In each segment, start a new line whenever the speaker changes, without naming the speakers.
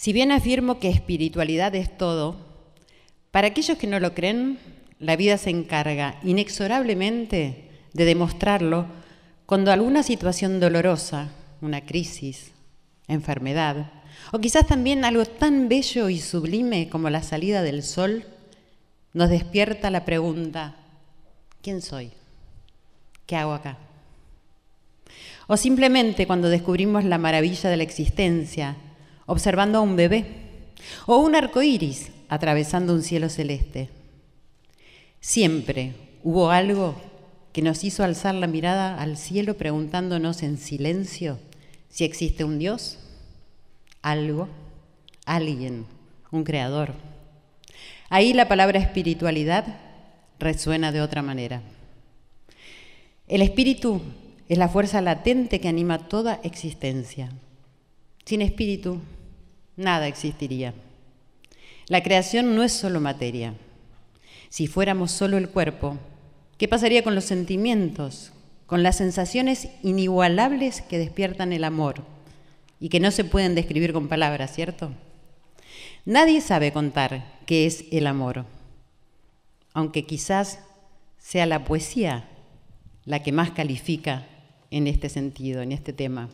Si bien afirmo que espiritualidad es todo, para aquellos que no lo creen, la vida se encarga inexorablemente de demostrarlo cuando alguna situación dolorosa, una crisis, enfermedad, o quizás también algo tan bello y sublime como la salida del sol, nos despierta la pregunta, ¿quién soy? ¿Qué hago acá? O simplemente cuando descubrimos la maravilla de la existencia, observando a un bebé, o un arco iris atravesando un cielo celeste. Siempre hubo algo que nos hizo alzar la mirada al cielo preguntándonos en silencio si existe un Dios, algo, alguien, un creador. Ahí la palabra espiritualidad resuena de otra manera. El espíritu es la fuerza latente que anima toda existencia. Sin espíritu nada existiría. La creación no es solo materia. Si fuéramos solo el cuerpo, ¿qué pasaría con los sentimientos, con las sensaciones inigualables que despiertan el amor y que no se pueden describir con palabras, ¿cierto? Nadie sabe contar qué es el amor, aunque quizás sea la poesía la que más califica en este sentido, en este tema.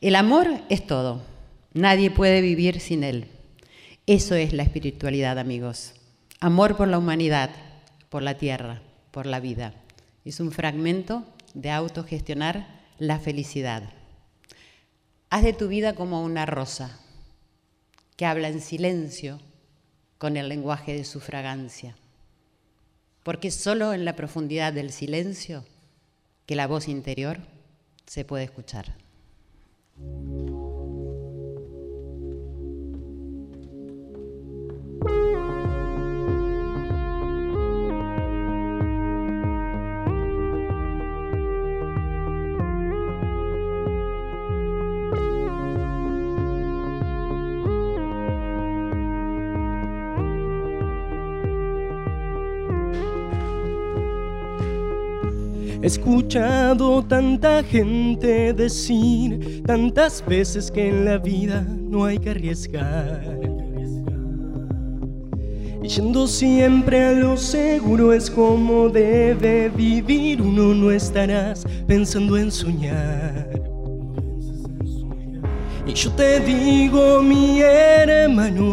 El amor es todo. Nadie puede vivir sin él. Eso es la espiritualidad, amigos. Amor por la humanidad, por la tierra, por la vida. Es un fragmento de autogestionar la felicidad. Haz de tu vida como una rosa que habla en silencio con el lenguaje de su fragancia. Porque solo en la profundidad del silencio que la voz interior se puede escuchar.
He escuchado tanta gente decir tantas veces que en la vida no hay que arriesgar. Yendo siempre a lo seguro es como debe vivir. Uno no estarás pensando en soñar. Y yo te digo, mi hermano,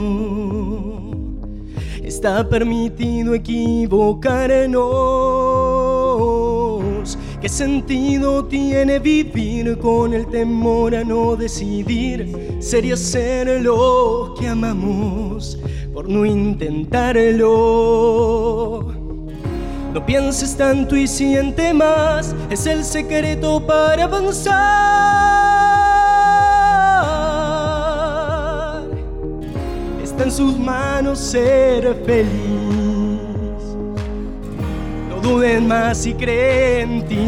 está permitido equivocarnos. ¿Qué sentido tiene vivir con el temor a no decidir? Sería ser lo que amamos por no intentarlo. No pienses tanto y siente más, es el secreto para avanzar. Está en sus manos ser feliz. Duden más y creen en ti.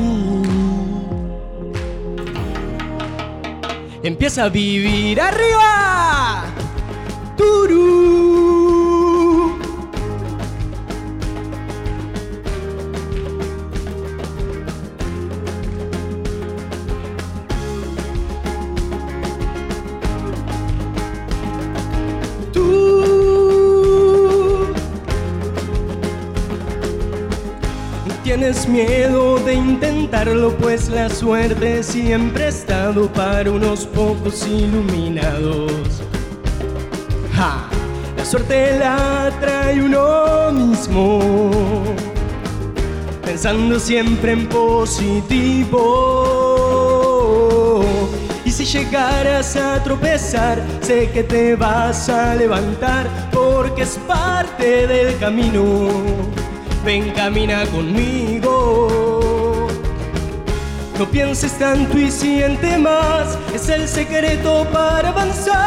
Empieza a vivir arriba. Turú. Tienes miedo de intentarlo, pues la suerte siempre ha estado para unos pocos iluminados. ¡Ja! La suerte la trae uno mismo, pensando siempre en positivo. Y si llegaras a tropezar, sé que te vas a levantar, porque es parte del camino. Ven, camina conmigo. No pienses tanto y siente más, es el secreto para avanzar.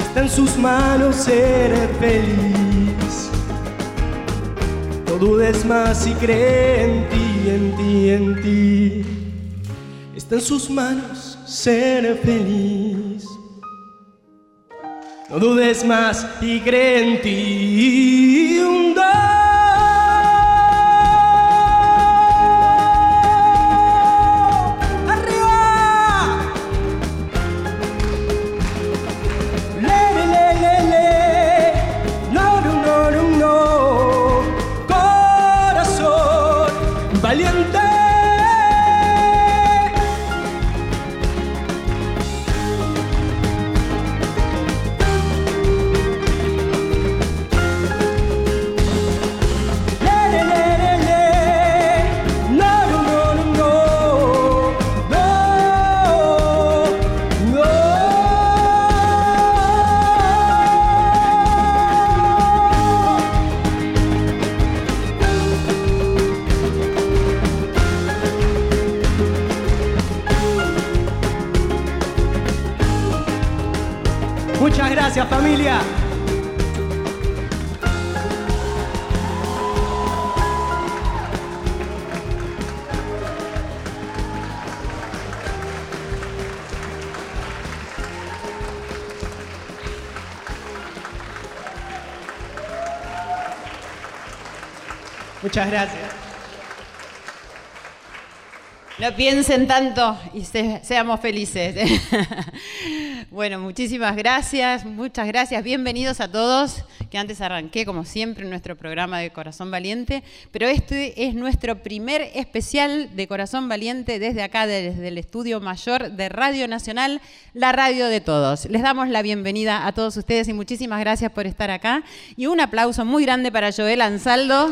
Está en sus manos ser feliz. No dudes más y cree en ti, en ti, en ti. Está en sus manos ser feliz. No dudes más y cree en ti. Un Gracias.
No piensen tanto y seamos felices. bueno, muchísimas gracias, muchas gracias. Bienvenidos a todos, que antes arranqué como siempre nuestro programa de Corazón Valiente, pero este es nuestro primer especial de Corazón Valiente desde acá, desde el estudio mayor de Radio Nacional, la radio de todos. Les damos la bienvenida a todos ustedes y muchísimas gracias por estar acá. Y un aplauso muy grande para Joel Ansaldo.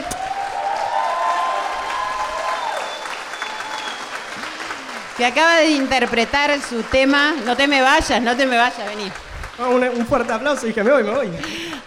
Que acaba de interpretar su tema. No te me vayas, no te me vayas, vení.
Ah, un, fuerte aplauso, dije, me voy, me voy.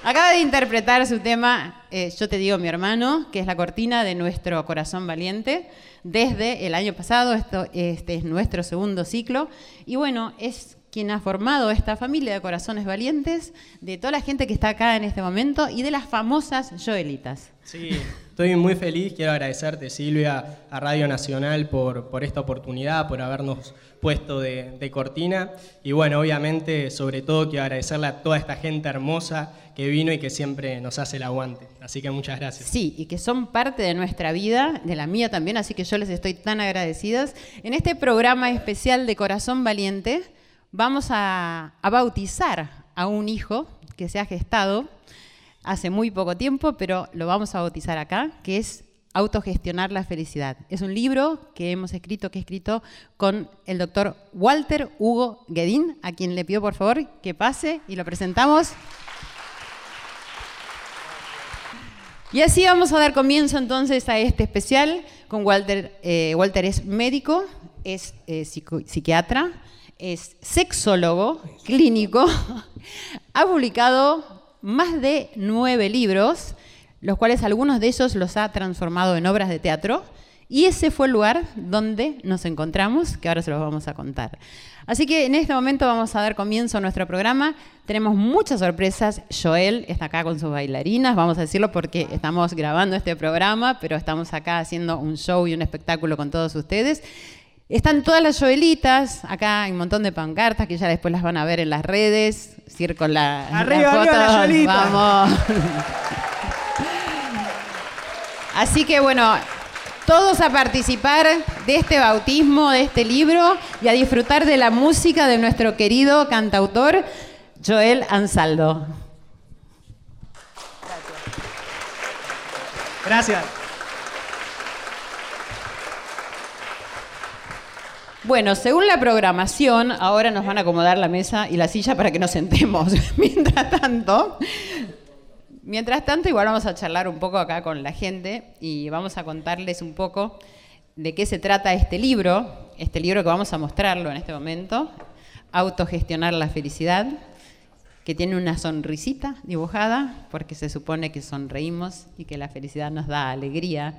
Acaba de interpretar su tema, eh, Yo te digo mi hermano, que es la cortina de nuestro Corazón Valiente, desde el año pasado, esto, este es nuestro segundo ciclo, y bueno, es quien ha formado esta familia de corazones valientes, de toda la gente que está acá en este momento y de las famosas Joelitas.
Sí, estoy muy feliz, quiero agradecerte Silvia a Radio Nacional por, por esta oportunidad, por habernos puesto de, cortina y bueno, obviamente sobre todo quiero agradecerle a toda esta gente hermosa que vino y que siempre nos hace el aguante. Así que muchas gracias.
Sí, y que son parte de nuestra vida, de la mía también, así que yo les estoy tan agradecidas. En este programa especial de Corazón Valiente vamos a, bautizar a un hijo que se ha gestado hace muy poco tiempo, pero lo vamos a bautizar acá, que es Autogestionar la felicidad. Es un libro que hemos escrito, que he escrito con el doctor Walter Hugo Guedín, a quien le pido por favor que pase y lo presentamos. Y así vamos a dar comienzo entonces a este especial con Walter. Eh, Walter es médico, es eh, psiquiatra, es sexólogo clínico, ha publicado más de nueve libros, los cuales algunos de ellos los ha transformado en obras de teatro. Y ese fue el lugar donde nos encontramos, que ahora se los vamos a contar. Así que en este momento vamos a dar comienzo a nuestro programa. Tenemos muchas sorpresas. Joel está acá con sus bailarinas, vamos a decirlo porque estamos grabando este programa, pero estamos acá haciendo un show y un espectáculo con todos ustedes. Están todas las Joelitas, acá hay un montón de pancartas que ya después las van a ver en las redes, con la,
arriba, Arriba
Vamos. Así que bueno, todos a participar de este bautismo, de este libro y a disfrutar de la música de nuestro querido cantautor Joel Ansaldo.
Gracias.
Bueno, según la programación, ahora nos van a acomodar la mesa y la silla para que nos sentemos. mientras tanto, mientras tanto, igual vamos a charlar un poco acá con la gente y vamos a contarles un poco de qué se trata este libro, este libro que vamos a mostrarlo en este momento, Autogestionar la felicidad, que tiene una sonrisita dibujada, porque se supone que sonreímos y que la felicidad nos da alegría.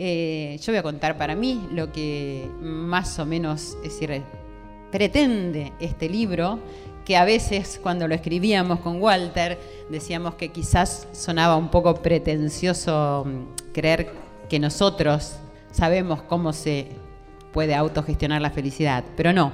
Eh, yo voy a contar para mí lo que más o menos, pretende este libro, que a veces cuando lo escribíamos con Walter decíamos que quizás sonaba un poco pretencioso mm, creer que nosotros sabemos cómo se puede autogestionar la felicidad, pero no.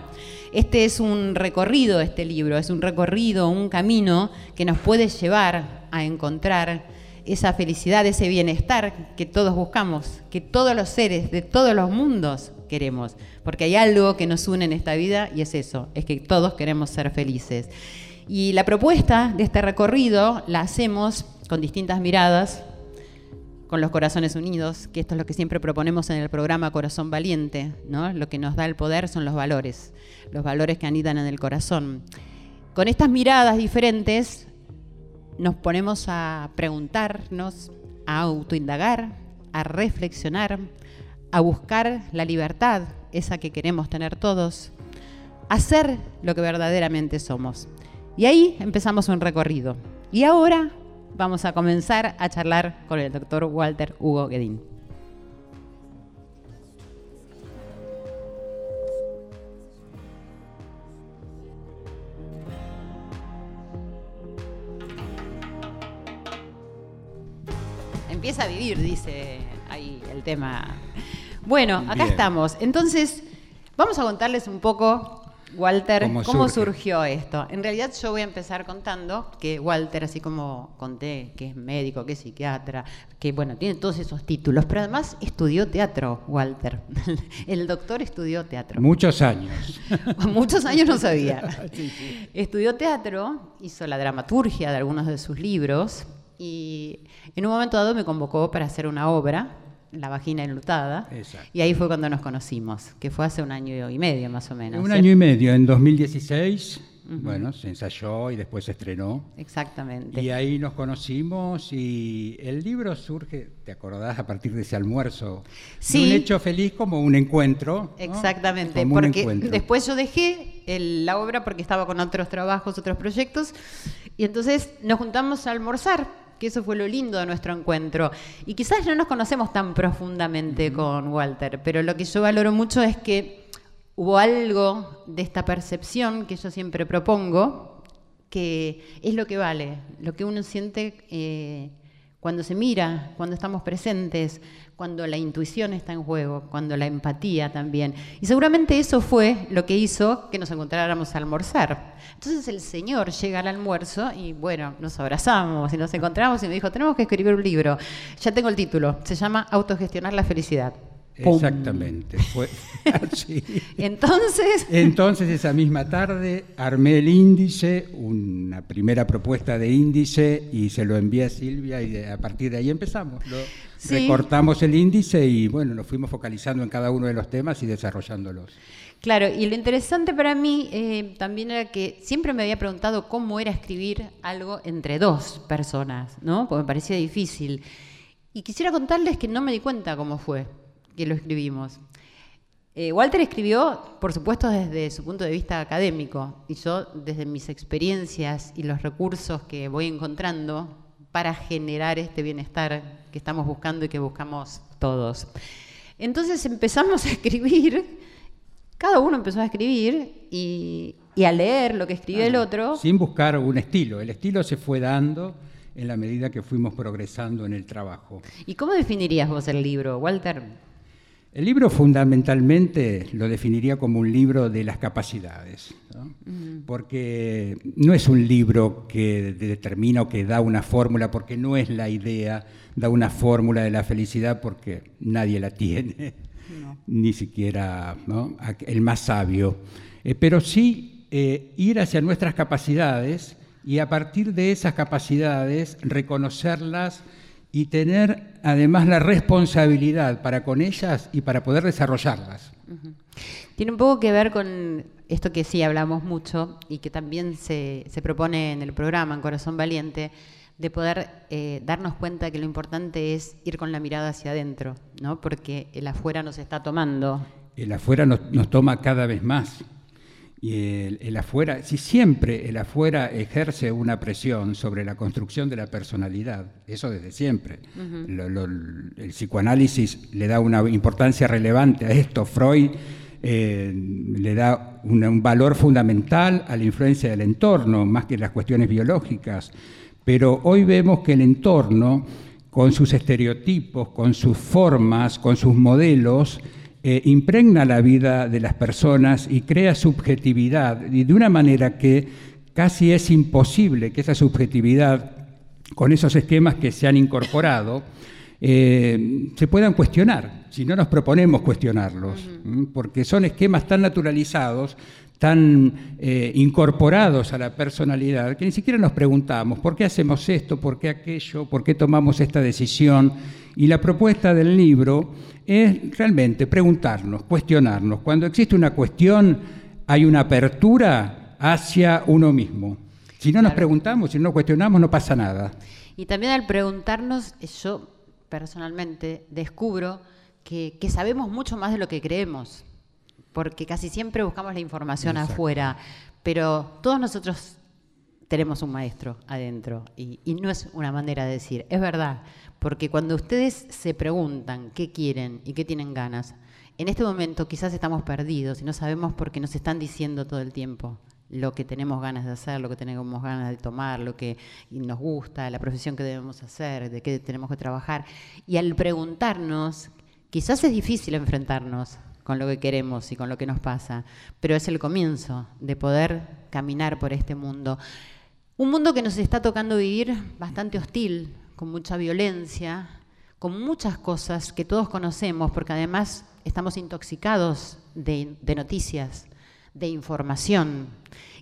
Este es un recorrido, este libro, es un recorrido, un camino que nos puede llevar a encontrar esa felicidad, ese bienestar que todos buscamos, que todos los seres de todos los mundos queremos. Porque hay algo que nos une en esta vida y es eso, es que todos queremos ser felices. Y la propuesta de este recorrido la hacemos con distintas miradas, con los corazones unidos, que esto es lo que siempre proponemos en el programa Corazón Valiente, ¿no? Lo que nos da el poder son los valores, los valores que anidan en el corazón. Con estas miradas diferentes nos ponemos a preguntarnos, a autoindagar, a reflexionar, a buscar la libertad, esa que queremos tener todos, a ser lo que verdaderamente somos. Y ahí empezamos un recorrido. Y ahora vamos a comenzar a charlar con el doctor Walter Hugo Guedín. Empieza a vivir, dice ahí el tema. Bueno, acá
Bien.
estamos. Entonces, vamos a contarles un poco, Walter,
¿Cómo
surgió esto. En realidad yo voy a empezar contando que Walter, así como conté que es médico, que es psiquiatra, que bueno, tiene todos esos títulos, pero además estudió teatro, Walter. El doctor estudió teatro.
Muchos años.
Muchos años no sabía. Estudió teatro, hizo la dramaturgia de algunos de sus libros y en un momento dado me convocó para hacer una obra, La vagina enlutada,
Exacto.
y ahí fue cuando nos conocimos, que fue hace un año y medio más o menos.
Un
¿sí?
año y medio, en 2016, bueno, se ensayó y después se estrenó.
Exactamente.
Y ahí nos conocimos y el libro surge, ¿te acordás? A partir de ese almuerzo.
Sí.
De un hecho feliz como un encuentro. ¿no?
Exactamente,
un encuentro.
después yo dejé el- la obra porque estaba con otros trabajos, otros proyectos, y entonces nos juntamos a almorzar, que eso fue lo lindo de nuestro encuentro. Y quizás no nos conocemos tan profundamente con Walter, pero lo que yo valoro mucho es que hubo algo de esta percepción que yo siempre propongo, que es lo que vale, lo que uno siente eh, cuando se mira, cuando estamos presentes, cuando la intuición está en juego, cuando la empatía también. Y seguramente eso fue lo que hizo que nos encontráramos a almorzar. Entonces el Señor llega al almuerzo y bueno, nos abrazamos y nos encontramos y me dijo, tenemos que escribir un libro. Ya tengo el título, se llama Autogestionar la felicidad. ¡Pum!
Exactamente. Fue así.
Entonces...
Entonces esa misma tarde armé el índice, una primera propuesta de índice y se lo envié a Silvia y a partir de ahí empezamos. Lo-
Sí.
Recortamos el índice y bueno, nos fuimos focalizando en cada uno de los temas y desarrollándolos.
Claro, y lo interesante para mí eh, también era que siempre me había preguntado cómo era escribir algo entre dos personas, ¿no? Porque me parecía difícil. Y quisiera contarles que no me di cuenta cómo fue que lo escribimos. Eh, Walter escribió, por supuesto, desde su punto de vista académico, y yo desde mis experiencias y los recursos que voy encontrando para generar este bienestar que estamos buscando y que buscamos todos. Entonces empezamos a escribir, cada uno empezó a escribir y, y a leer lo que escribió el otro.
Sin buscar un estilo. El estilo se fue dando en la medida que fuimos progresando en el trabajo.
¿Y cómo definirías vos el libro, Walter?
El libro fundamentalmente lo definiría como un libro de las capacidades, ¿no? porque no es un libro que determina o que da una fórmula, porque no es la idea, da una fórmula de la felicidad porque nadie la tiene, ni siquiera el más sabio, Eh, pero sí eh, ir hacia nuestras capacidades y a partir de esas capacidades reconocerlas y tener además la responsabilidad para con ellas y para poder desarrollarlas.
Tiene un poco que ver con esto que sí hablamos mucho y que también se, se propone en el programa, en Corazón Valiente, de poder eh, darnos cuenta que lo importante es ir con la mirada hacia adentro, ¿no? porque el afuera nos está tomando.
El afuera nos, nos toma cada vez más. Y el, el afuera, si siempre el afuera ejerce una presión sobre la construcción de la personalidad, eso desde siempre. Lo- lo- el psicoanálisis le da una importancia relevante a esto. Freud eh, le da una- un valor fundamental a la influencia del entorno, más que las cuestiones biológicas. Pero hoy vemos que el entorno, con sus estereotipos, con sus formas, con sus modelos, eh, impregna la vida de las personas y crea subjetividad, y de una manera que casi es imposible que esa subjetividad, con esos esquemas que se han incorporado, eh, se puedan cuestionar, si no nos proponemos cuestionarlos, porque son esquemas tan naturalizados, tan eh, incorporados a la personalidad, que ni siquiera nos preguntamos por qué hacemos esto, por qué aquello, por qué tomamos esta decisión. Y la propuesta del libro es realmente preguntarnos, cuestionarnos. Cuando existe una cuestión, hay una apertura hacia uno mismo. Si no nos preguntamos, si no nos cuestionamos, no pasa nada.
Y también al preguntarnos, yo personalmente descubro que, que sabemos mucho más de lo que creemos, porque casi siempre buscamos la información
Exacto.
afuera, pero todos nosotros tenemos un maestro adentro y, y no es una manera de decir, es verdad, porque cuando ustedes se preguntan qué quieren y qué tienen ganas, en este momento quizás estamos perdidos y no sabemos por qué nos están diciendo todo el tiempo lo que tenemos ganas de hacer, lo que tenemos ganas de tomar, lo que nos gusta, la profesión que debemos hacer, de qué tenemos que trabajar. Y al preguntarnos, quizás es difícil enfrentarnos con lo que queremos y con lo que nos pasa, pero es el comienzo de poder caminar por este mundo. Un mundo que nos está tocando vivir bastante hostil, con mucha violencia, con muchas cosas que todos conocemos, porque además estamos intoxicados de, noticias, de información.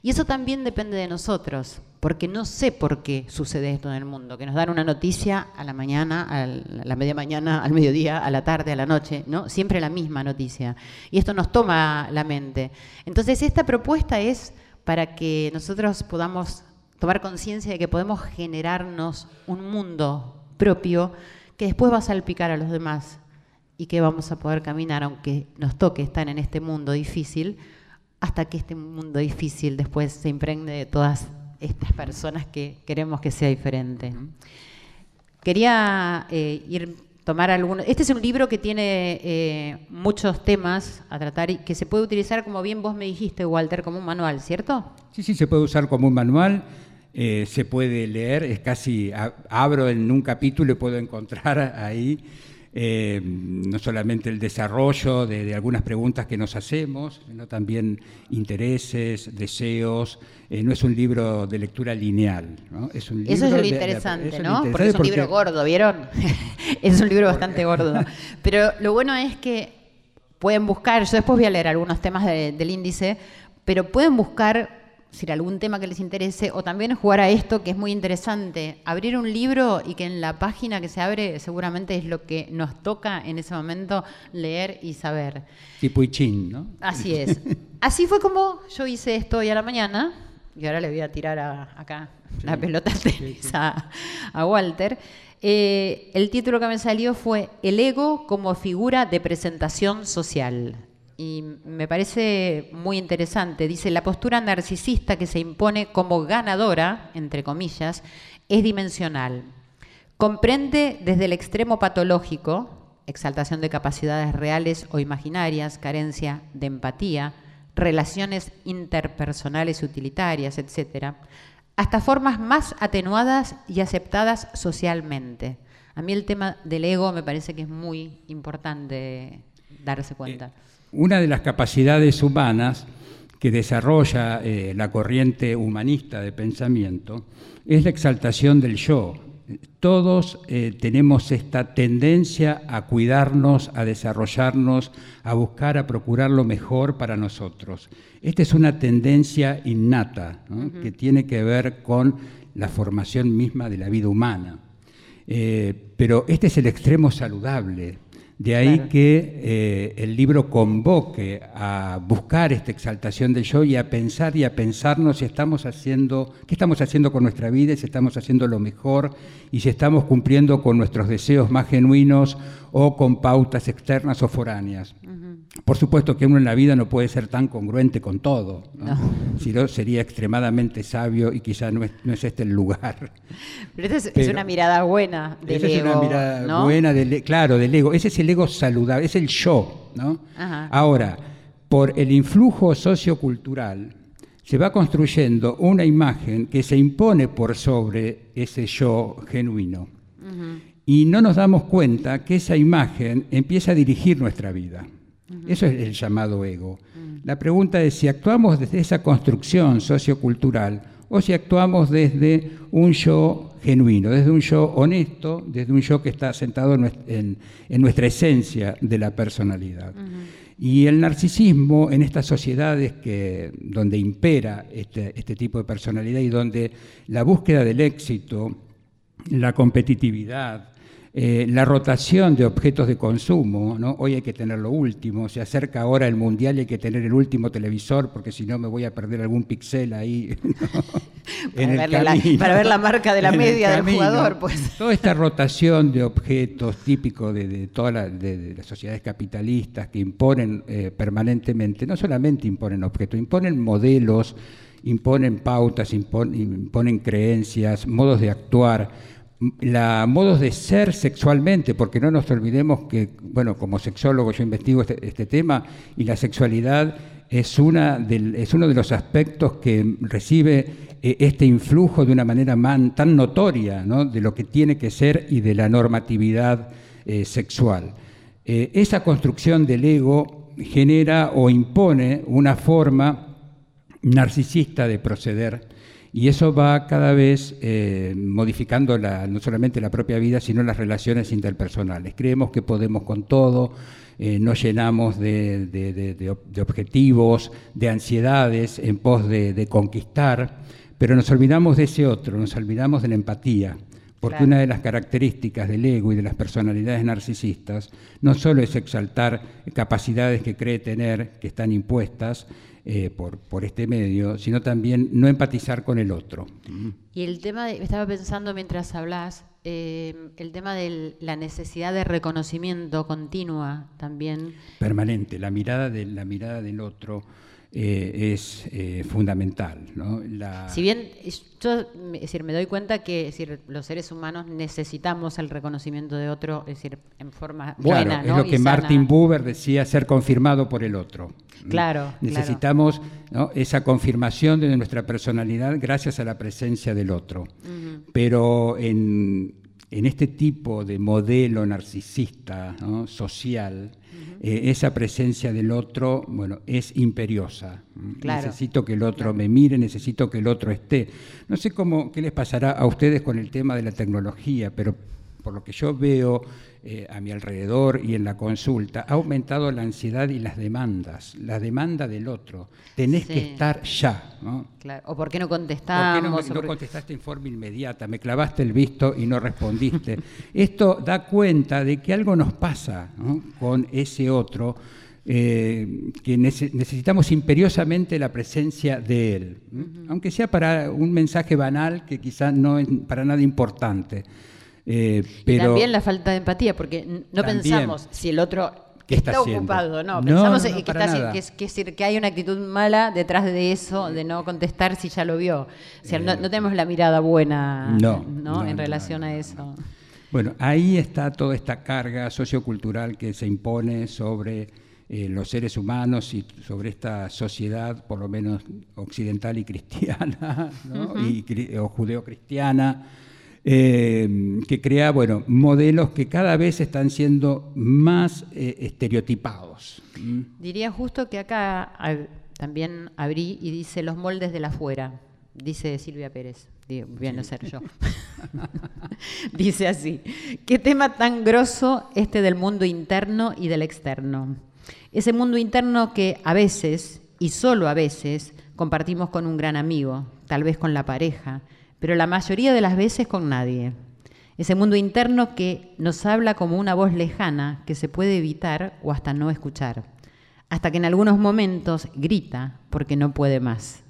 Y eso también depende de nosotros, porque no sé por qué sucede esto en el mundo, que nos dan una noticia a la mañana, a la media mañana, al mediodía, a la tarde, a la noche, ¿no? Siempre la misma noticia. Y esto nos toma la mente. Entonces, esta propuesta es para que nosotros podamos tomar conciencia de que podemos generarnos un mundo propio que después va a salpicar a los demás y que vamos a poder caminar, aunque nos toque estar en este mundo difícil, hasta que este mundo difícil después se impregne de todas estas personas que queremos que sea diferente. Quería eh, ir tomar algunos. Este es un libro que tiene eh, muchos temas a tratar y que se puede utilizar, como bien vos me dijiste, Walter, como un manual, ¿cierto?
Sí, sí, se puede usar como un manual. Eh, se puede leer, es casi, abro en un capítulo y puedo encontrar ahí eh, no solamente el desarrollo de, algunas preguntas que nos hacemos, sino también intereses, deseos. Eh, no es un libro de lectura lineal.
Es un libro Eso es lo interesante, ¿no? porque es un libro gordo, ¿vieron? es un libro bastante gordo. Pero lo bueno es que pueden buscar, yo después voy a leer algunos temas del índice, pero pueden buscar si algún tema que les interese, o también jugar a esto que es muy interesante, abrir un libro y que en la página que se abre seguramente es lo que nos toca en ese momento leer y saber.
Tipo Ichin, ¿no?
Así es. Así fue como yo hice esto hoy a la mañana, y ahora le voy a tirar acá la pelota a, Walter. Eh, el título que me salió fue El ego como figura de presentación social y me parece muy interesante. Dice, la postura narcisista que se impone como ganadora, entre comillas, es dimensional. Comprende desde el extremo patológico, exaltación de capacidades reales o imaginarias, carencia de empatía, relaciones interpersonales utilitarias, etc., hasta formas más atenuadas y aceptadas socialmente. A mí el tema del ego me parece que es muy importante darse cuenta. Eh,
una de las capacidades humanas que desarrolla eh, la corriente humanista de pensamiento es la exaltación del yo. Todos eh, tenemos esta tendencia a cuidarnos, a desarrollarnos, a buscar, a procurar lo mejor para nosotros. Esta es una tendencia innata que tiene que ver con la formación misma de la vida humana. Eh, pero este es el extremo saludable de ahí que eh, el libro convoque a buscar esta exaltación del yo y a pensar y a pensarnos si estamos haciendo, qué estamos haciendo con nuestra vida, si estamos haciendo lo mejor y si estamos cumpliendo con nuestros deseos más genuinos o con pautas externas o foráneas. Por supuesto que uno en la vida no puede ser tan congruente con todo, si no sería extremadamente sabio y quizá no es, no es este el lugar.
Pero esta es, una mirada buena del ego. Es una mirada
buena, del, claro, del ego. Ese es el ego saludable, es el yo. ¿no? Ahora, por el influjo sociocultural, se va construyendo una imagen que se impone por sobre ese yo genuino. Y no nos damos cuenta que esa imagen empieza a dirigir nuestra vida. Eso es el llamado ego. Mm. La pregunta es si actuamos desde esa construcción sociocultural o si actuamos desde un yo genuino, desde un yo honesto, desde un yo que está sentado en, nuestra esencia de la personalidad. Y el narcisismo en estas sociedades que, donde impera este, este tipo de personalidad y donde la búsqueda del éxito, la competitividad, eh, la rotación de objetos de consumo, ¿no? hoy hay que tener lo último, se acerca ahora el mundial y hay que tener el último televisor porque si no me voy a perder algún pixel ahí.
para, ver la marca de la media del jugador. Pues.
Toda esta rotación de objetos típico de, todas las sociedades capitalistas que imponen eh, permanentemente, no solamente imponen objetos, imponen modelos, imponen pautas, imponen creencias, modos de actuar la modos de ser sexualmente, porque no nos olvidemos que, bueno, como sexólogo yo investigo este, este tema y la sexualidad es, una es uno de los aspectos que recibe eh, este influjo de una manera tan notoria de lo que tiene que ser y de la normatividad eh, sexual. Eh, esa construcción del ego genera o impone una forma narcisista de proceder y eso va cada vez modificando no solamente la propia vida, sino las relaciones interpersonales. Creemos que podemos con todo, eh, nos llenamos de, objetivos, de ansiedades en pos de, conquistar, pero nos olvidamos de ese otro, nos olvidamos de la empatía. Porque una de las características del ego y de las personalidades narcisistas no solo es exaltar capacidades que cree tener, que están impuestas, eh, por, por, este medio, sino también no empatizar con el otro.
Y el tema, de, estaba pensando mientras hablas, eh, el tema de la necesidad de reconocimiento continua también.
Permanente, la mirada, de, la mirada del otro eh, es eh, fundamental. ¿no?
Si bien yo decir, me doy cuenta que decir, los seres humanos necesitamos el reconocimiento de otro, es decir, en forma buena.
Es lo que Martin Buber decía, ser confirmado por el otro.
Claro.
Necesitamos esa confirmación de nuestra personalidad gracias a la presencia del otro. Pero en, en este tipo de modelo narcisista, social, eh, esa presencia del otro, bueno, es imperiosa. Necesito que el otro me mire, necesito que el otro esté. No sé cómo, qué les pasará a ustedes con el tema de la tecnología, pero por lo que yo veo eh, a mi alrededor y en la consulta, ha aumentado la ansiedad y las demandas, la demanda del otro. Tenés que estar ya. ¿no?
O por qué no contestamos.
¿Por qué no, contestaste en forma inmediata? Me clavaste el visto y no respondiste. Esto da cuenta de que algo nos pasa con ese otro. Eh, que necesitamos imperiosamente la presencia de él, aunque sea para un mensaje banal que quizás no es para nada importante.
Eh, pero también la falta de empatía, porque no pensamos si el otro está, ocupado, no, pensamos que, que, hay una actitud mala detrás de eso, de no contestar si ya lo vio. O sea, no, tenemos la mirada buena no, en relación a eso.
Bueno, ahí está toda esta carga sociocultural que se impone sobre eh, los seres humanos y sobre esta sociedad, por lo menos occidental y cristiana, y, o judeocristiana, eh, que crea bueno, modelos que cada vez están siendo más eh, estereotipados.
Diría justo que acá también abrí y dice los moldes de la fuera, dice Silvia Pérez. Voy a no ser yo. dice así, qué tema tan grosso este del mundo interno y del externo. Ese mundo interno que a veces, y solo a veces, compartimos con un gran amigo, tal vez con la pareja, pero la mayoría de las veces con nadie. Ese mundo interno que nos habla como una voz lejana que se puede evitar o hasta no escuchar, hasta que en algunos momentos grita porque no puede más.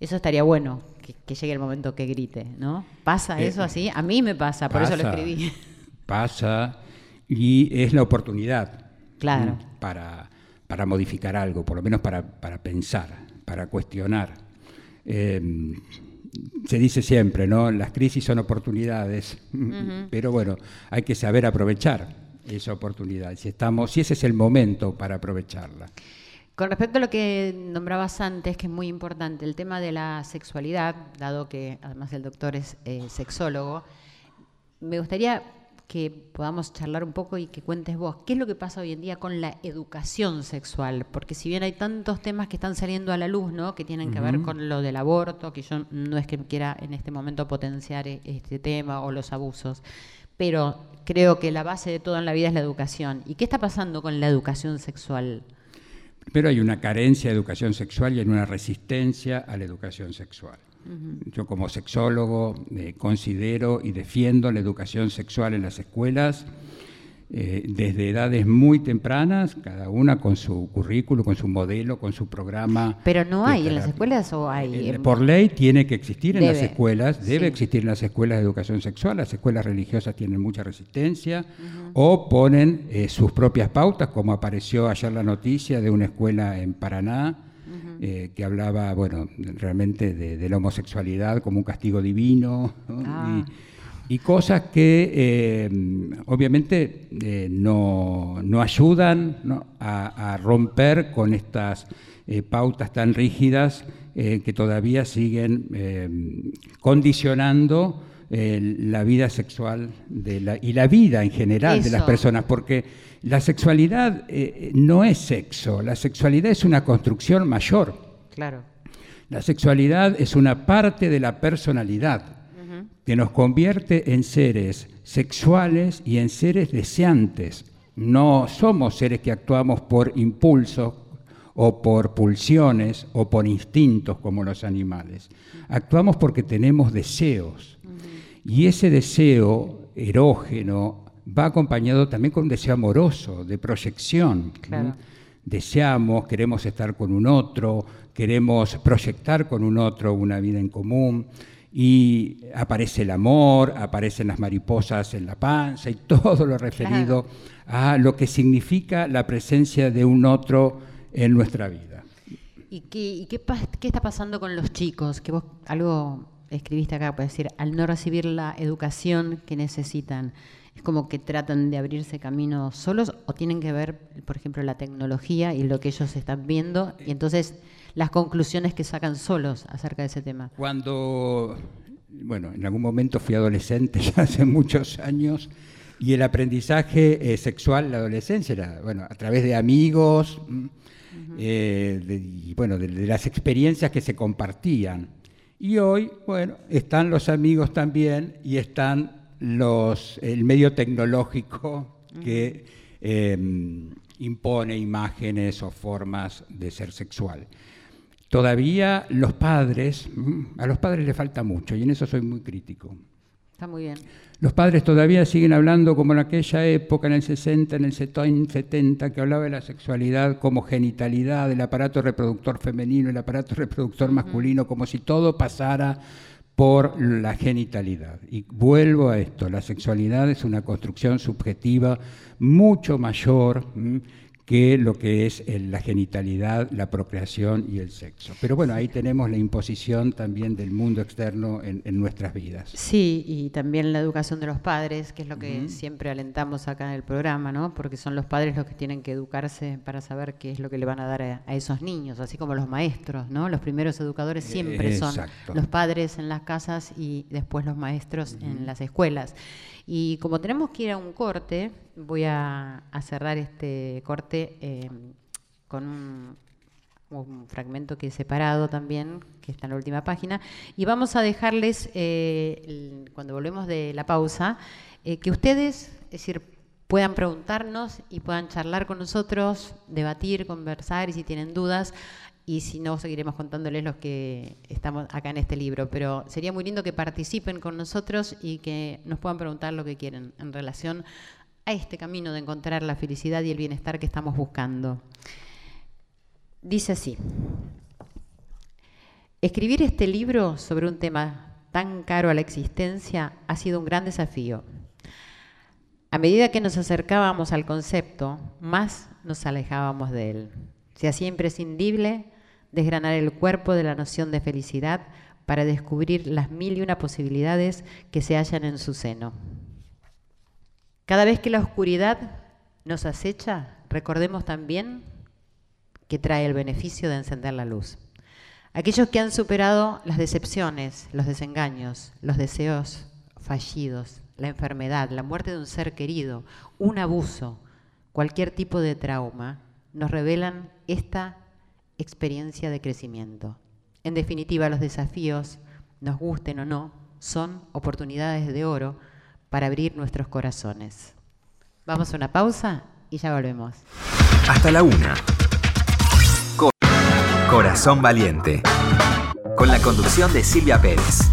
Eso estaría bueno, que, llegue el momento que grite, ¿no? ¿Pasa eh, eso así? A mí me pasa, por eso lo escribí.
Pasa y es la oportunidad
claro.
para, para modificar algo, por lo menos para, pensar, para cuestionar. Eh, se dice siempre, ¿no? Las crisis son oportunidades, pero bueno, hay que saber aprovechar esa oportunidad, si, estamos, si ese es el momento para aprovecharla.
Con respecto a lo que nombrabas antes, que es muy importante, el tema de la sexualidad, dado que además el doctor es eh, sexólogo, me gustaría que podamos charlar un poco y que cuentes vos, ¿qué es lo que pasa hoy en día con la educación sexual? Porque si bien hay tantos temas que están saliendo a la luz, ¿no? Que tienen que ver con lo del aborto, que yo no es que quiera en este momento potenciar e-, este tema o los abusos, pero creo que la base de todo en la vida es la educación. ¿Y qué está pasando con la educación sexual?
Pero hay una carencia de educación sexual y hay una resistencia a la educación sexual. Yo como sexólogo eh, considero y defiendo la educación sexual en las escuelas eh, desde edades muy tempranas, cada una con su currículo, con su modelo, con su programa.
Pero no hay en las escuelas o hay.
Eh, por ley tiene que existir en las escuelas, debe existir en las escuelas de educación sexual. Las escuelas religiosas tienen mucha resistencia o ponen sus propias pautas, como apareció ayer la noticia de una escuela en Paraná eh, que hablaba, bueno, realmente de, la homosexualidad como un castigo divino.
Ah.
y cosas que eh, obviamente eh, no, ayudan A, romper con estas pautas tan rígidas que todavía siguen condicionando la vida sexual de y la vida en general de las personas, porque la sexualidad no es sexo, la sexualidad es una construcción mayor.
Claro.
La sexualidad es una parte de la personalidad que nos convierte en seres sexuales y en seres deseantes. No somos seres que actuamos por impulsos o por pulsiones o por instintos como los animales. Actuamos porque tenemos deseos. Y ese deseo erógeno va acompañado también con un deseo amoroso, de proyección. Deseamos, queremos estar con un otro, queremos proyectar con un otro una vida en común y aparece el amor, aparecen las mariposas en la panza y todo lo referido a lo que significa la presencia de un otro en nuestra vida.
¿Y qué, qué, está pasando con los chicos? Que vos algo escribiste acá, puede decir, al no recibir la educación que necesitan, ¿es como que tratan de abrirse camino solos o tienen que ver, por ejemplo, la tecnología y lo que ellos están viendo y entonces las conclusiones que sacan solos acerca de ese tema.
Cuando, bueno, en algún momento fui adolescente, ya hace muchos años, y el aprendizaje eh, sexual en la adolescencia era, bueno, a través de amigos, mm, eh, y bueno, de, las experiencias que se compartían. Y hoy, bueno, están los amigos también y están los, el medio tecnológico que em, impone imágenes o formas de ser sexual. Todavía los padres, mm, a los padres les falta mucho y en eso soy muy crítico.
Está muy bien.
Los padres todavía siguen hablando como en aquella época, en el 60, en el 70, que hablaba de la sexualidad como genitalidad, del aparato reproductor femenino, el aparato reproductor masculino, como si todo pasara por la genitalidad. Y vuelvo a esto, la sexualidad es una construcción subjetiva mucho mayor que lo que es la genitalidad, la procreación y el sexo. Pero bueno, ahí tenemos la imposición también del mundo externo en, nuestras vidas.
Sí, y también la educación de los padres, que es lo que siempre alentamos acá en el programa, ¿no? Porque son los padres los que tienen que educarse para saber qué es lo que le van a dar a, esos niños, así como los maestros, ¿no? Los primeros educadores siempre son los padres en las casas y después los maestros en las escuelas. Y como tenemos que ir a un corte, voy a, cerrar este corte eh, con un, fragmento que he separado también, que está en la última página, y vamos a dejarles, eh, cuando volvemos de la pausa, eh, que ustedes, es decir, puedan preguntarnos y puedan charlar con nosotros, debatir, conversar y si tienen dudas, y si no, seguiremos contándoles los que estamos acá en este libro. Pero sería muy lindo que participen con nosotros y que nos puedan preguntar lo que quieren en relación a este camino de encontrar la felicidad y el bienestar que estamos buscando. Dice así, escribir este libro sobre un tema tan caro a la existencia ha sido un gran desafío. A medida que nos acercábamos al concepto, más nos alejábamos de él. Se hacía imprescindible desgranar el cuerpo de la noción de felicidad para descubrir las mil y una posibilidades que se hallan en su seno. Cada vez que la oscuridad nos acecha, recordemos también que trae el beneficio de encender la luz. Aquellos que han superado las decepciones, los desengaños, los deseos fallidos, la enfermedad, la muerte de un ser querido, un abuso, cualquier tipo de trauma, nos revelan esta experiencia de crecimiento. En definitiva, los desafíos, nos gusten o no, son oportunidades de oro para abrir nuestros corazones. Vamos a una pausa y ya volvemos.
Hasta la una. Corazón Valiente. Con la conducción de Silvia Pérez.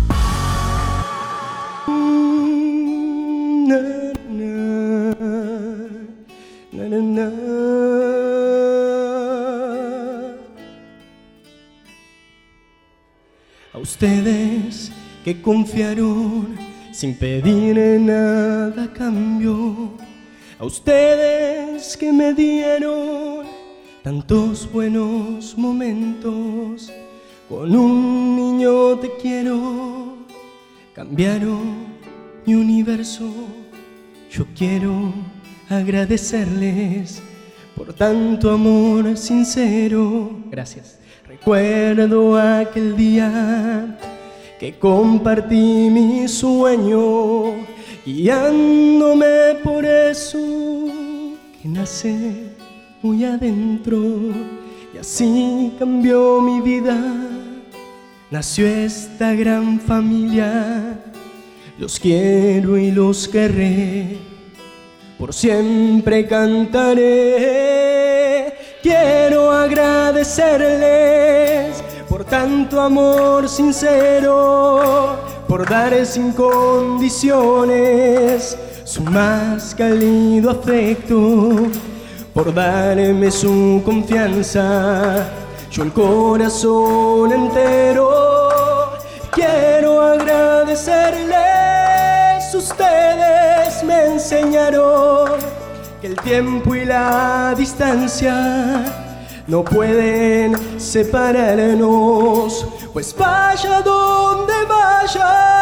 Ustedes que confiaron sin pedir nada cambio. A ustedes que me dieron tantos buenos momentos. Con un niño te quiero, cambiaron mi universo. Yo quiero agradecerles por tanto amor sincero. Gracias. Recuerdo aquel día que compartí mi sueño, guiándome por eso que nace muy adentro y así cambió mi vida. Nació esta gran familia, los quiero y los querré, por siempre cantaré. Quiero agradecerles por tanto amor sincero, por dar sin condiciones su más cálido afecto por darme su confianza. Yo el corazón entero quiero agradecerles. Ustedes me enseñaron que el tiempo y la distancia no pueden separarnos, pues vaya donde vaya.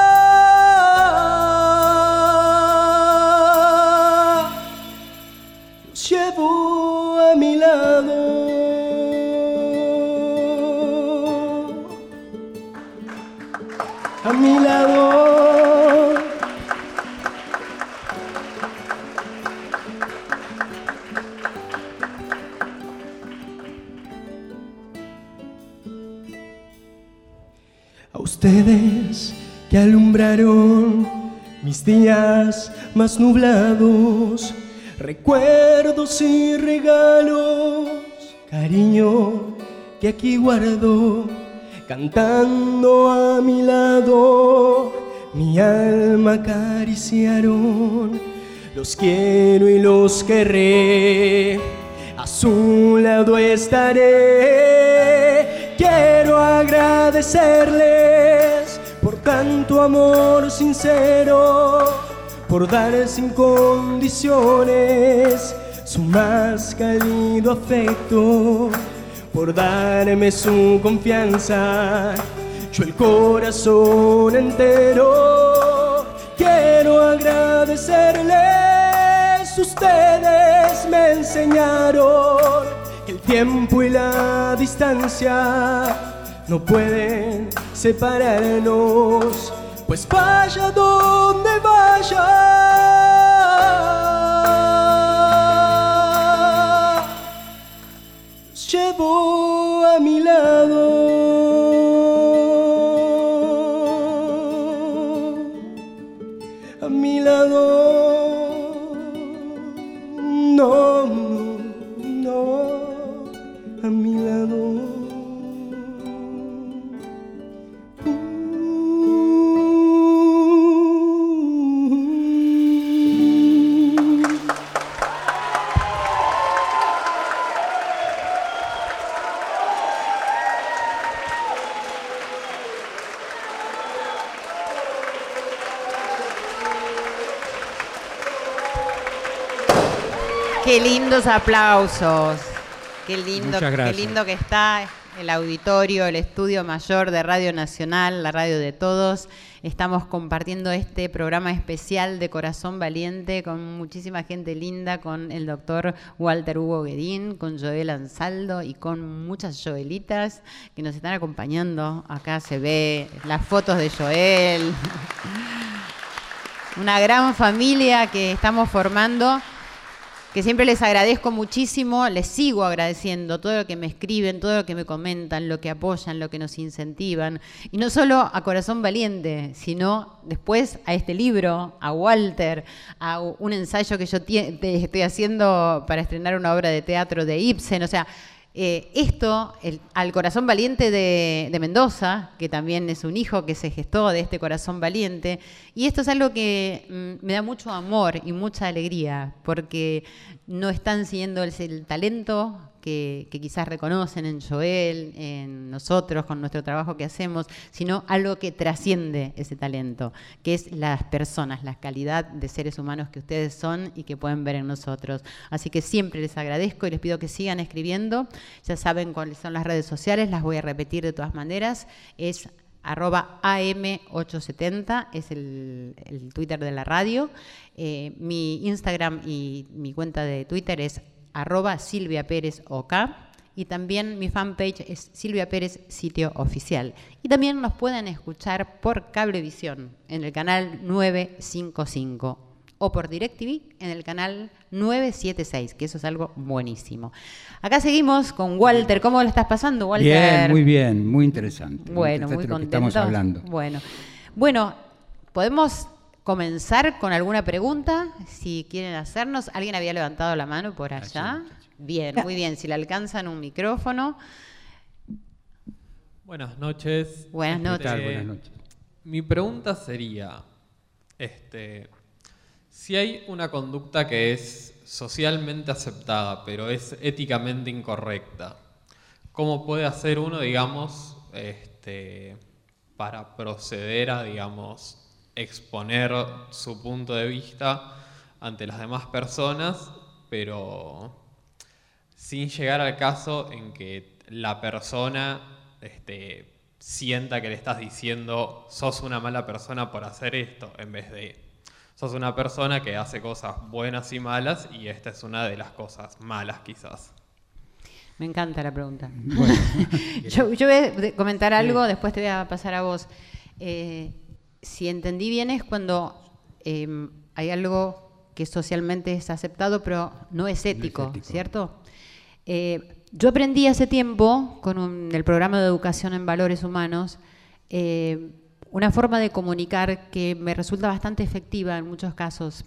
A ustedes que alumbraron mis días más nublados, recuerdos y regalos, cariño que aquí guardo, cantando a mi lado, mi alma acariciaron, los quiero y los querré, a su lado estaré, quiero agradecerles por tanto amor sincero, por dar sin condiciones su más cálido afecto, por darme su confianza. Yo el corazón entero quiero agradecerles. Ustedes me enseñaron el tiempo y la distancia no pueden separarnos, pues vaya donde vaya, llevo a mi lado,
Qué lindos aplausos. Qué lindo, qué lindo que está el auditorio, el estudio mayor de Radio Nacional, la radio de todos. Estamos compartiendo este programa especial de Corazón Valiente con muchísima gente linda, con el doctor Walter Hugo Guedín, con Joel Ansaldo y con muchas Joelitas que nos están acompañando. Acá se ve las fotos de Joel. Una gran familia que estamos formando que siempre les agradezco muchísimo, les sigo agradeciendo todo lo que me escriben, todo lo que me comentan, lo que apoyan, lo que nos incentivan. Y no solo a Corazón Valiente, sino después a este libro, a Walter, a un ensayo que yo estoy haciendo para estrenar una obra de teatro de Ibsen. O sea, eh, esto, el- al corazón valiente de, Mendoza, que también es un hijo que se gestó de este corazón valiente, y esto es algo que mm, me da mucho amor y mucha alegría, porque no están siguiendo el talento que, quizás reconocen en Joel, en nosotros, con nuestro trabajo que hacemos, sino algo que trasciende ese talento, que es las personas, la calidad de seres humanos que ustedes son y que pueden ver en nosotros. Así que siempre les agradezco y les pido que sigan escribiendo. Ya saben cuáles son las redes sociales, las voy a repetir de todas maneras. Es arroba AM870, es el, el Twitter de la radio. Eh, mi Instagram y mi cuenta de Twitter es arroba Silvia Pérez OK. Y también mi fanpage es Silvia Pérez Sitio Oficial. Y también nos pueden escuchar por Cablevisión en el canal 955 o por DirecTV en el canal 976, que eso es algo buenísimo. Acá seguimos con Walter. ¿Cómo lo estás pasando, Walter?
Bien, muy bien, muy interesante.
Bueno, muy
interesante lo que
contento.
estamos hablando.
Bueno, bueno, podemos comenzar con alguna pregunta, si quieren hacernos. ¿Alguien había levantado la mano por allá? Bien, muy bien. Si le alcanzan un micrófono.
Buenas noches.
Buenas
Este,
noches.
Buenas noches.
Mi pregunta sería, este, si hay una conducta que es socialmente aceptada, pero es éticamente incorrecta, ¿cómo puede hacer uno, digamos, este, para proceder a, digamos, exponer su punto de vista ante las demás personas, pero sin llegar al caso en que la persona este, sienta que le estás diciendo sos una mala persona por hacer esto, en vez de sos una persona que hace cosas buenas y malas y esta es una de las cosas malas quizás.
Me encanta la pregunta.
Bueno,
Yo, yo voy a de- comentar algo, después te voy a pasar a vos. Eh, si entendí bien es cuando eh, hay algo que socialmente es aceptado, pero no es ético,
ético.
¿cierto? Eh, yo aprendí hace tiempo, con un- el programa de educación en valores humanos, eh, una forma de comunicar que me resulta bastante efectiva en muchos casos.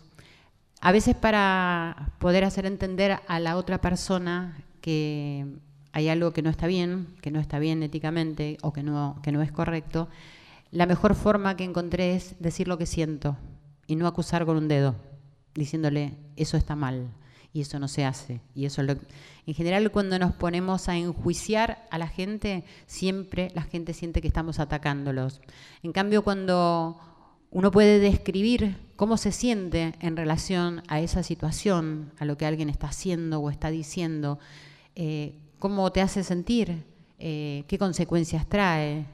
A veces para poder hacer entender a la otra persona que hay algo que no está bien, que no está bien éticamente o que no, que no es correcto, la mejor forma que encontré es decir lo que siento y no acusar con un dedo, diciéndole eso está mal y eso no se hace. Y eso es lo- en general cuando nos ponemos a enjuiciar a la gente, siempre la gente siente que estamos atacándolos. En cambio, cuando uno puede describir cómo se siente en relación a esa situación, a lo que alguien está haciendo o está diciendo, eh, cómo te hace sentir, eh, qué consecuencias trae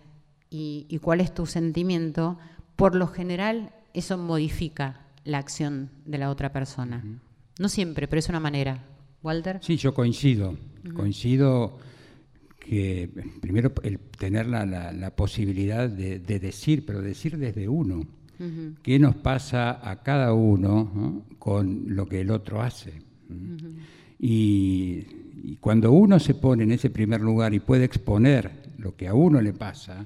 y, y cuál es tu sentimiento, por lo general eso modifica la acción de la otra persona. No siempre, pero es una manera. Walter.
Sí, yo coincido. Coincido que primero el tener la, la- la posibilidad de, de decir, pero decir desde uno, qué nos pasa a cada uno ¿no? con lo que el otro hace. ¿m? y, y cuando uno se pone en ese primer lugar y puede exponer lo que a uno le pasa,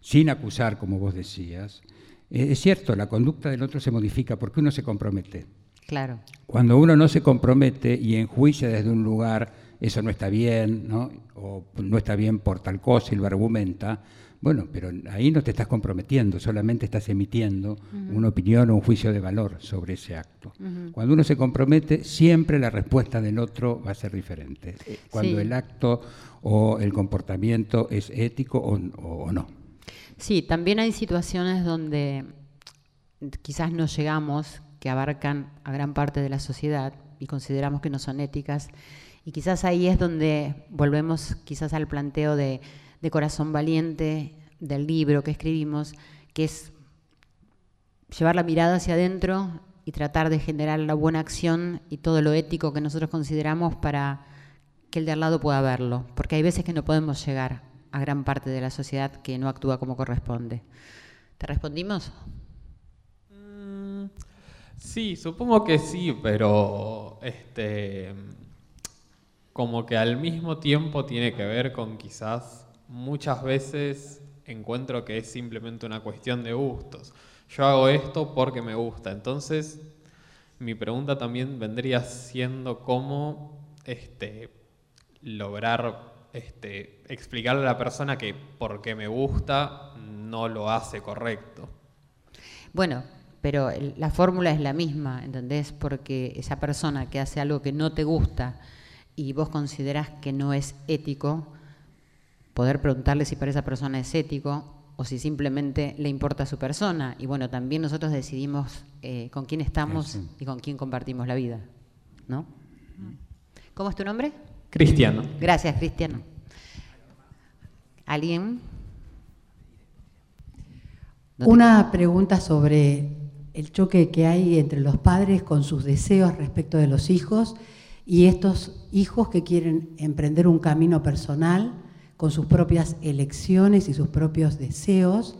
sin acusar, como vos decías, eh, es cierto, la conducta del otro se modifica porque uno se compromete.
Claro.
Cuando uno no se compromete y enjuicia desde un lugar, eso no está bien, ¿no? o no está bien por tal cosa y lo argumenta, bueno, pero ahí no te estás comprometiendo, solamente estás emitiendo una opinión o un juicio de valor sobre ese acto. Cuando uno se compromete, siempre la respuesta del otro va a ser diferente. eh, Cuando
Sí.
el acto o el comportamiento es ético o, o- o no.
Sí, también hay situaciones donde quizás no llegamos, que abarcan a gran parte de la sociedad y consideramos que no son éticas. Y quizás ahí es donde volvemos quizás al planteo de, de corazón valiente del libro que escribimos, que es llevar la mirada hacia adentro y tratar de generar la buena acción y todo lo ético que nosotros consideramos para que el de al lado pueda verlo, porque hay veces que no podemos llegar a gran parte de la sociedad que no actúa como corresponde. ¿Te respondimos?
Mm, Sí, supongo que sí, pero este como que al mismo tiempo tiene que ver con quizás muchas veces encuentro que es simplemente una cuestión de gustos. Yo hago esto porque me gusta. Entonces, mi pregunta también vendría siendo cómo este lograr este explicarle a la persona que porque me gusta no lo hace correcto.
Bueno, pero la fórmula es la misma, ¿entendés? Porque esa persona que hace algo que no te gusta y vos considerás que no es ético, poder preguntarle si para esa persona es ético o si simplemente le importa su persona. Y bueno, también nosotros decidimos eh, con quién estamos y con quién compartimos la vida, ¿no? ¿Cómo es tu nombre?
Cristiano.
Gracias, Cristiano. ¿Alguien?
Una pregunta sobre el choque que hay entre los padres con sus deseos respecto de los hijos y estos hijos que quieren emprender un camino personal con sus propias elecciones y sus propios deseos.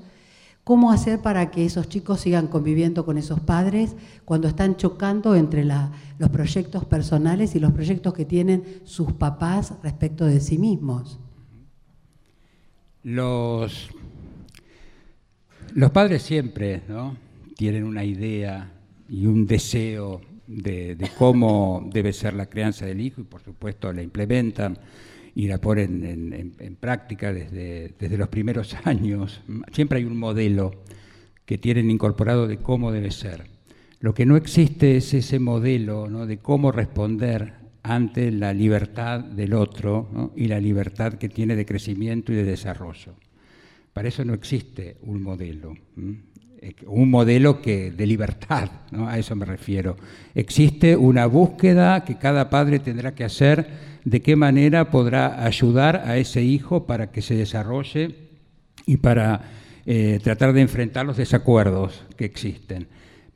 ¿Cómo hacer para que esos chicos sigan conviviendo con esos padres cuando están chocando entre los proyectos personales y los proyectos que tienen sus papás respecto de sí mismos?
Los, los padres siempre tienen una idea y un deseo de, cómo debe ser la crianza del hijo y por supuesto la implementan y la ponen en, práctica desde, desde, los primeros años. Siempre hay un modelo que tienen incorporado de cómo debe ser. Lo que no existe es ese modelo de cómo responder ante la libertad del otro y la libertad que tiene de crecimiento y de desarrollo. Para eso no existe un modelo un modelo que, de libertad, a eso me refiero. Existe una búsqueda que cada padre tendrá que hacer de qué manera podrá ayudar a ese hijo para que se desarrolle y para eh, tratar de enfrentar los desacuerdos que existen.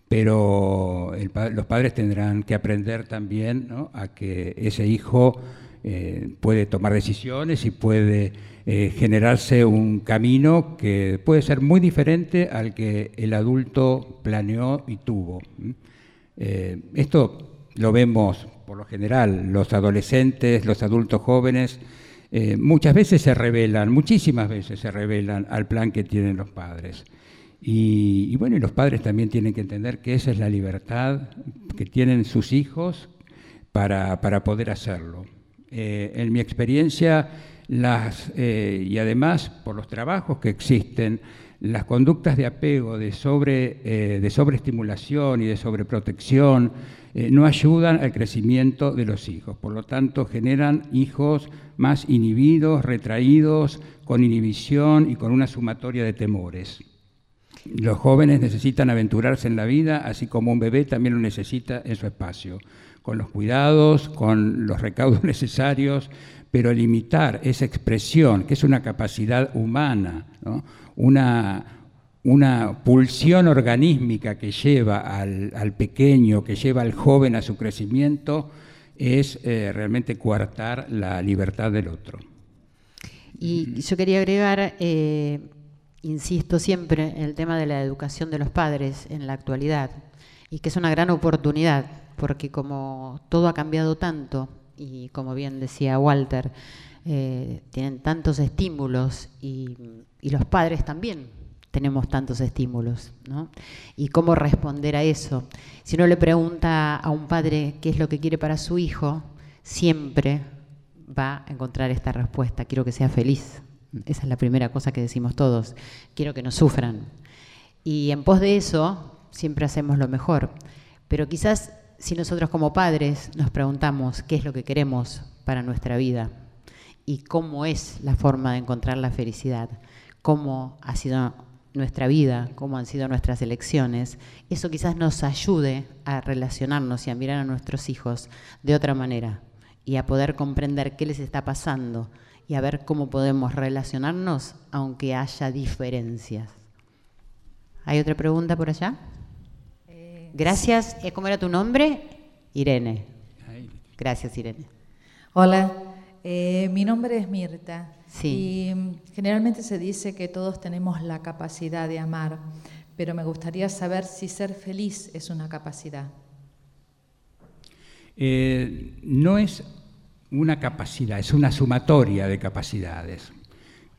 Pero los padres tendrán que aprender también a que ese hijo eh, puede tomar decisiones y puede eh, generarse un camino que puede ser muy diferente al que el adulto planeó y tuvo. Eh, esto lo vemos por lo general, los adolescentes, los adultos jóvenes, eh, muchas veces se revelan, muchísimas veces se revelan al plan que tienen los padres. Y, bueno, los padres también tienen que entender que esa es la libertad que tienen sus hijos para, para poder hacerlo. en mi experiencia, las, eh, y además por los trabajos que existen, las conductas de apego, de, sobre, eh, de sobreestimulación y de sobreprotección eh, no ayudan al crecimiento de los hijos. Por lo tanto, generan hijos más inhibidos, retraídos, con inhibición y con una sumatoria de temores. Los jóvenes necesitan aventurarse en la vida, así como un bebé también lo necesita en su espacio, con los cuidados, con los recaudos necesarios, pero limitar esa expresión, que es una capacidad humana, una, una pulsión organísmica que lleva al, pequeño, que lleva al joven a su crecimiento, es eh, realmente coartar la libertad del otro.
Y yo quería agregar, eh, insisto siempre, el tema de la educación de los padres en la actualidad, y que es una gran oportunidad, porque como todo ha cambiado tanto, y como bien decía Walter, eh, tienen tantos estímulos y, los padres también tenemos tantos estímulos, ¿no? Y cómo responder a eso. Si uno le pregunta a un padre qué es lo que quiere para su hijo, siempre va a encontrar esta respuesta, quiero que sea feliz. Esa es la primera cosa que decimos todos, quiero que no sufran. Y en pos de eso, siempre hacemos lo mejor. Pero quizás si nosotros como padres nos preguntamos qué es lo que queremos para nuestra vida y cómo es la forma de encontrar la felicidad, cómo ha sido nuestra vida, cómo han sido nuestras elecciones, eso quizás nos ayude a relacionarnos y a mirar a nuestros hijos de otra manera y a poder comprender qué les está pasando y a ver cómo podemos relacionarnos aunque haya diferencias. ¿Hay otra pregunta por allá? Gracias. Eh, ¿Cómo era tu nombre? Irene. Gracias, Irene.
Hola, eh, mi nombre es Mirta. Sí. Y mm, generalmente se dice que todos tenemos la capacidad de amar, pero me gustaría saber si ser feliz es una capacidad.
Eh, no es una capacidad, es una sumatoria de capacidades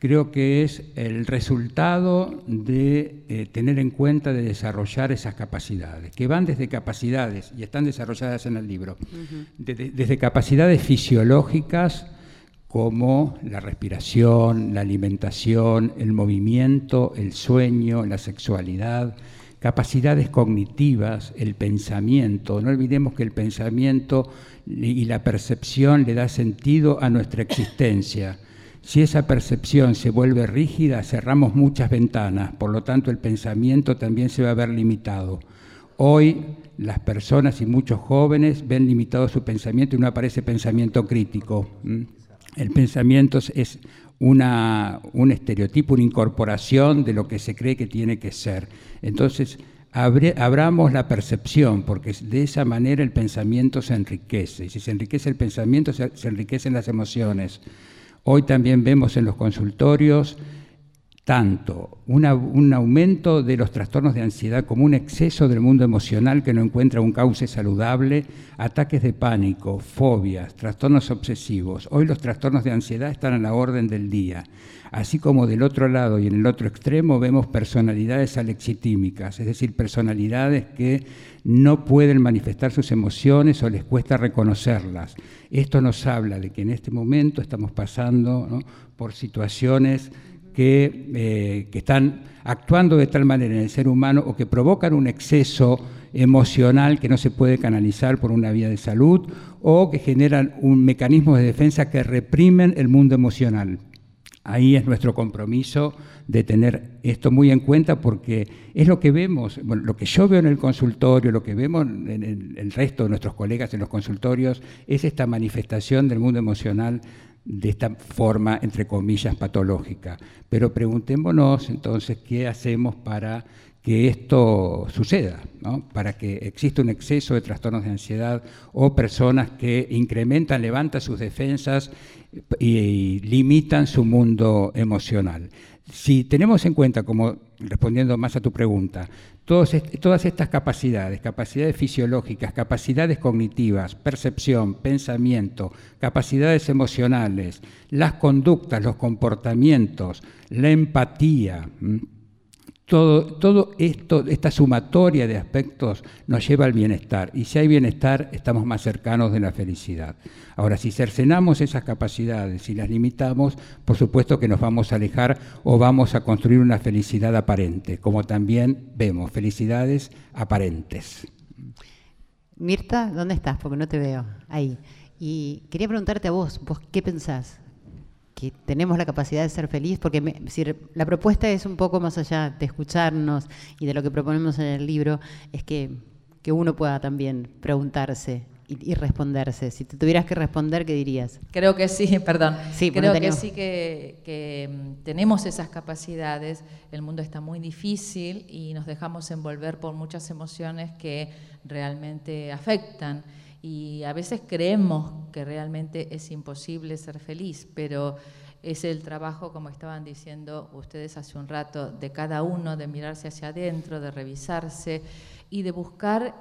creo que es el resultado de eh, tener en cuenta, de desarrollar esas capacidades, que van desde capacidades, y están desarrolladas en el libro, desde capacidades fisiológicas como la respiración, la alimentación, el movimiento, el sueño, la sexualidad, capacidades cognitivas, el pensamiento. No olvidemos que el pensamiento y la percepción le da sentido a nuestra existencia si esa percepción se vuelve rígida, cerramos muchas ventanas, por lo tanto el pensamiento también se va a ver limitado. Hoy las personas y muchos jóvenes ven limitado su pensamiento y no aparece pensamiento crítico. El pensamiento es una, un estereotipo, una incorporación de lo que se cree que tiene que ser. Entonces, abramos la percepción, porque de esa manera el pensamiento se enriquece. Y si se enriquece el pensamiento, se, enriquecen las emociones. Hoy también vemos en los consultorios tanto un aumento de los trastornos de ansiedad como un exceso del mundo emocional que no encuentra un cauce saludable, ataques de pánico, fobias, trastornos obsesivos. Hoy los trastornos de ansiedad están a la orden del día así como del otro lado y en el otro extremo vemos personalidades alexitímicas, es decir, personalidades que no pueden manifestar sus emociones o les cuesta reconocerlas. Esto nos habla de que en este momento estamos pasando por situaciones que, eh, que están actuando de tal manera en el ser humano o que provocan un exceso emocional que no se puede canalizar por una vía de salud o que generan un mecanismo de defensa que reprimen el mundo emocional. Ahí es nuestro compromiso de tener esto muy en cuenta porque es lo que vemos, lo que yo veo en el consultorio, lo que vemos en el, resto de nuestros colegas en los consultorios, es esta manifestación del mundo emocional de esta forma, entre comillas, patológica. Pero preguntémonos entonces qué hacemos para que esto suceda, para que exista un exceso de trastornos de ansiedad o personas que incrementan, levantan sus defensas y, limitan su mundo emocional. Si tenemos en cuenta, como respondiendo más a tu pregunta, todas estas capacidades, capacidades fisiológicas, capacidades cognitivas, percepción, pensamiento, capacidades emocionales, las conductas, los comportamientos, la empatía, todo, esto, esta sumatoria de aspectos nos lleva al bienestar. Y si hay bienestar, estamos más cercanos de la felicidad. Ahora, si cercenamos esas capacidades y las limitamos, por supuesto que nos vamos a alejar o vamos a construir una felicidad aparente, como también vemos felicidades aparentes.
Mirta, ¿dónde estás? Porque no te veo. Ahí. Y quería preguntarte a vos, ¿vos qué pensás? Que tenemos la capacidad de ser feliz, porque la propuesta es un poco más allá de escucharnos y de lo que proponemos en el libro, es que, que uno pueda también preguntarse y, responderse. Si te tuvieras que responder, ¿qué dirías?
Creo que sí, perdón. Sí, Creo que sí que, que, mm, tenemos esas capacidades. El mundo está muy difícil y nos dejamos envolver por muchas emociones que realmente afectan y a veces creemos que realmente es imposible ser feliz, pero es el trabajo, como estaban diciendo ustedes hace un rato, de cada uno, de mirarse hacia adentro, de revisarse y de buscar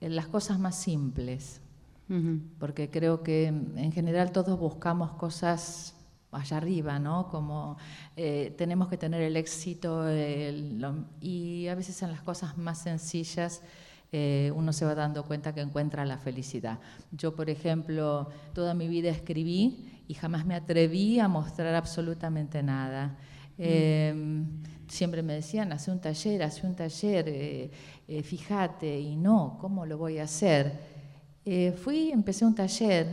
las cosas más simples. Porque creo que en general todos buscamos cosas allá arriba, ¿no? Como eh, tenemos que tener el éxito y a veces en las cosas más sencillas eh, uno se va dando cuenta que encuentra la felicidad. Yo, por ejemplo, toda mi vida escribí y jamás me atreví a mostrar absolutamente nada. Em, siempre me decían, hace un taller, hace un taller, eh, eh, fíjate, y no, ¿cómo lo voy a hacer? fui, empecé un taller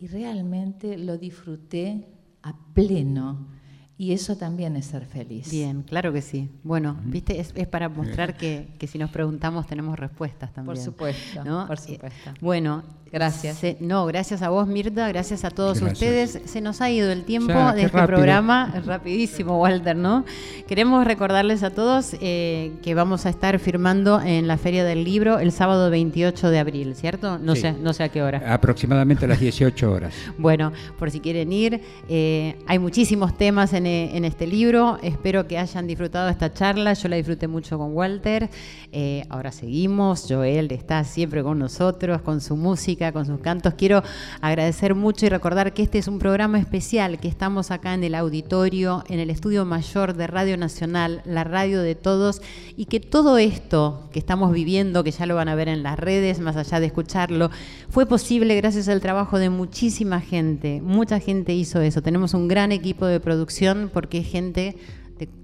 y realmente lo disfruté a pleno. Y eso también es ser feliz.
Bien, claro que sí. Bueno, viste, es, para mostrar que, que, si nos preguntamos tenemos respuestas también.
Por supuesto, ¿no? por supuesto.
Bueno, Gracias. no, gracias a vos, Mirta, gracias a todos ustedes. Se nos ha ido el tiempo de este programa, rapidísimo, Walter, ¿no? Queremos recordarles a todos eh, que vamos a estar firmando en la Feria del Libro el sábado 28 de abril, ¿cierto? No, sé, no sé a qué hora.
Aproximadamente a las 18 horas.
bueno, por si quieren ir, eh, hay muchísimos temas en, en, este libro. Espero que hayan disfrutado esta charla. Yo la disfruté mucho con Walter. Eh, ahora seguimos. Joel está siempre con nosotros, con su música con sus cantos. Quiero agradecer mucho y recordar que este es un programa especial, que estamos acá en el auditorio, en el estudio mayor de Radio Nacional, la radio de todos, y que todo esto que estamos viviendo, que ya lo van a ver en las redes, más allá de escucharlo, fue posible gracias al trabajo de muchísima gente. Mucha gente hizo eso. Tenemos un gran equipo de producción porque es gente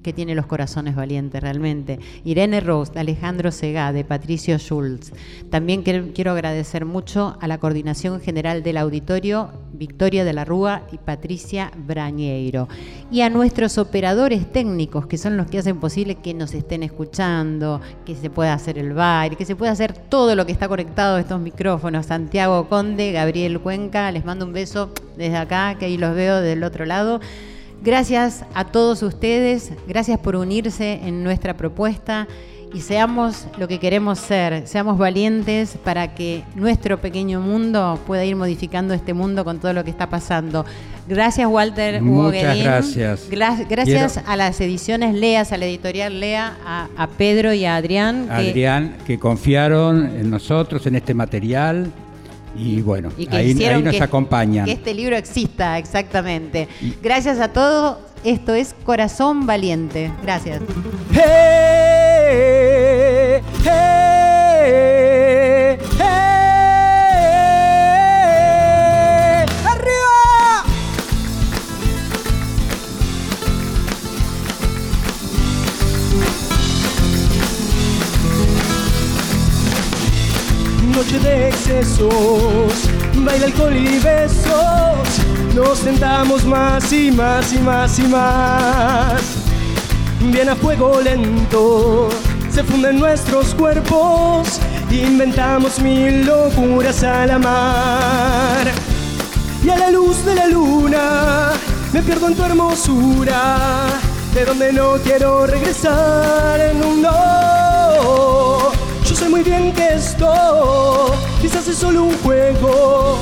que tiene los corazones valientes realmente. Irene Rose, Alejandro Segade, Patricio Schultz. También quiero agradecer mucho a la Coordinación General del Auditorio, Victoria de la Rúa y Patricia Brañeiro. Y a nuestros operadores técnicos, que son los que hacen posible que nos estén escuchando, que se pueda hacer el baile, que se pueda hacer todo lo que está conectado a estos micrófonos. Santiago Conde, Gabriel Cuenca, les mando un beso desde acá, que ahí los veo del otro lado. Gracias a todos ustedes, gracias por unirse en nuestra propuesta y seamos lo que queremos ser, seamos valientes para que nuestro pequeño mundo pueda ir modificando este mundo con todo lo que está pasando. Gracias Walter
Muchas gracias.
gracias a las ediciones Leas, a la editorial Lea, a, Pedro y a Adrián.
Adrián, que confiaron en nosotros, en este material. Y bueno, ahí, nos acompañan.
Que este libro exista, exactamente. Gracias a todos. Esto es Corazón Valiente. Gracias.
Noche de excesos, baila alcohol y besos, nos tentamos más y más y más y más. Bien a fuego lento, se funden nuestros cuerpos, inventamos mil locuras a la mar. Y a la luz de la luna, me pierdo en tu hermosura, de donde no quiero regresar en un no muy bien que esto quizás es solo un juego,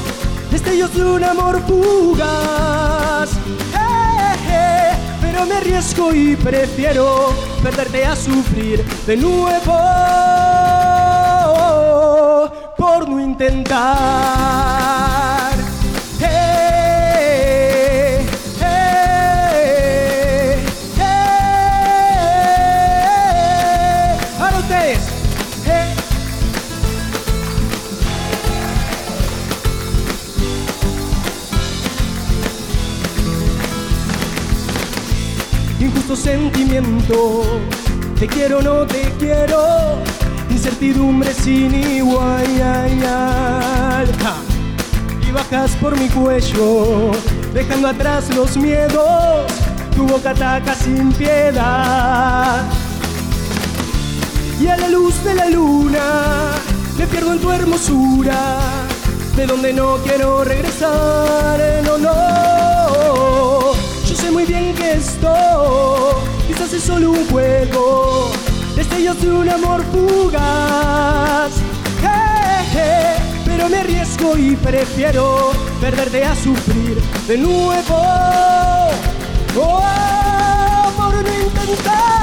destellos de un amor fugaz. Eh, eh, pero me arriesgo y prefiero perderte a sufrir de nuevo por no intentar. Sentimiento. Te quiero, o no te quiero. Incertidumbre sin igual. Y bajas por mi cuello, dejando atrás los miedos. Tu boca ataca sin piedad. Y a la luz de la luna, me pierdo en tu hermosura. De donde no quiero regresar, no, no. Yo sé muy bien esto quizás es solo un juego, destellos de un amor fugaz. pero me arriesgo y prefiero perderte a sufrir de nuevo. Oh, por no intentar.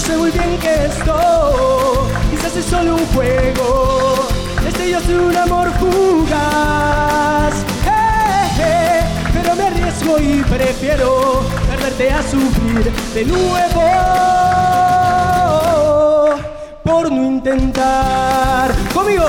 sé muy bien que esto quizás es solo un juego, destellos de un amor fugaz. Eh, eh, pero me arriesgo y prefiero perderte a sufrir de nuevo por no intentar conmigo.